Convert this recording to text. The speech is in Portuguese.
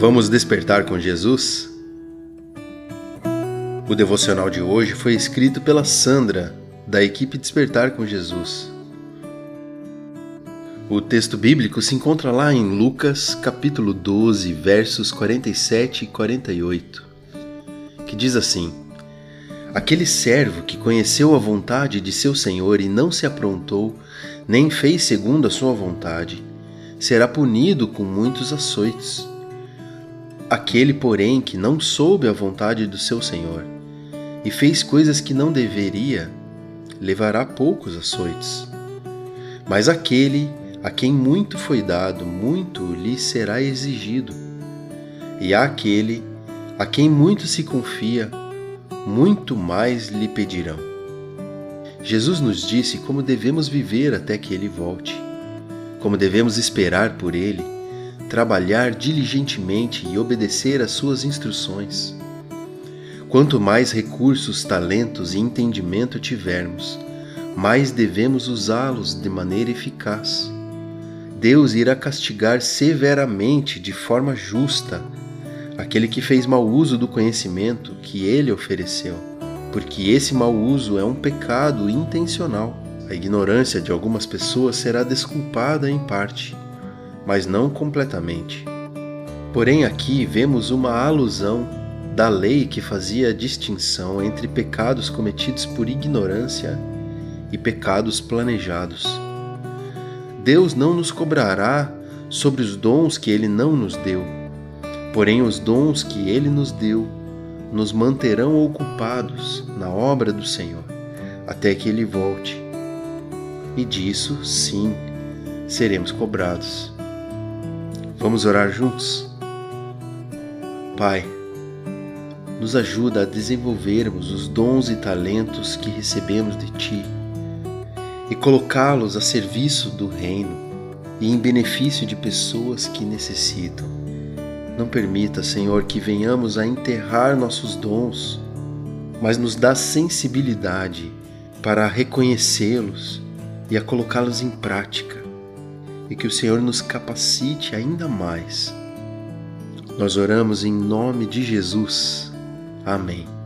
Vamos despertar com Jesus? O devocional de hoje foi escrito pela Sandra, da equipe Despertar com Jesus. O texto bíblico se encontra lá em Lucas, capítulo 12, versos 47 e 48, que diz assim: Aquele servo que conheceu a vontade de seu senhor e não se aprontou, nem fez segundo a sua vontade, será punido com muitos açoites. Aquele, porém, que não soube a vontade do seu senhor e fez coisas que não deveria, levará poucos açoites. Mas aquele a quem muito foi dado, muito lhe será exigido. E àquele a quem muito se confia, muito mais lhe pedirão. Jesus nos disse como devemos viver até que ele volte, como devemos esperar por ele trabalhar diligentemente e obedecer às suas instruções. Quanto mais recursos, talentos e entendimento tivermos, mais devemos usá-los de maneira eficaz. Deus irá castigar severamente, de forma justa, aquele que fez mau uso do conhecimento que ele ofereceu, porque esse mau uso é um pecado intencional. A ignorância de algumas pessoas será desculpada em parte mas não completamente. Porém, aqui vemos uma alusão da lei que fazia a distinção entre pecados cometidos por ignorância e pecados planejados. Deus não nos cobrará sobre os dons que Ele não nos deu, porém, os dons que Ele nos deu nos manterão ocupados na obra do Senhor até que Ele volte. E disso, sim, seremos cobrados. Vamos orar juntos? Pai, nos ajuda a desenvolvermos os dons e talentos que recebemos de Ti e colocá-los a serviço do Reino e em benefício de pessoas que necessitam. Não permita, Senhor, que venhamos a enterrar nossos dons, mas nos dá sensibilidade para reconhecê-los e a colocá-los em prática e que o Senhor nos capacite ainda mais. Nós oramos em nome de Jesus. Amém.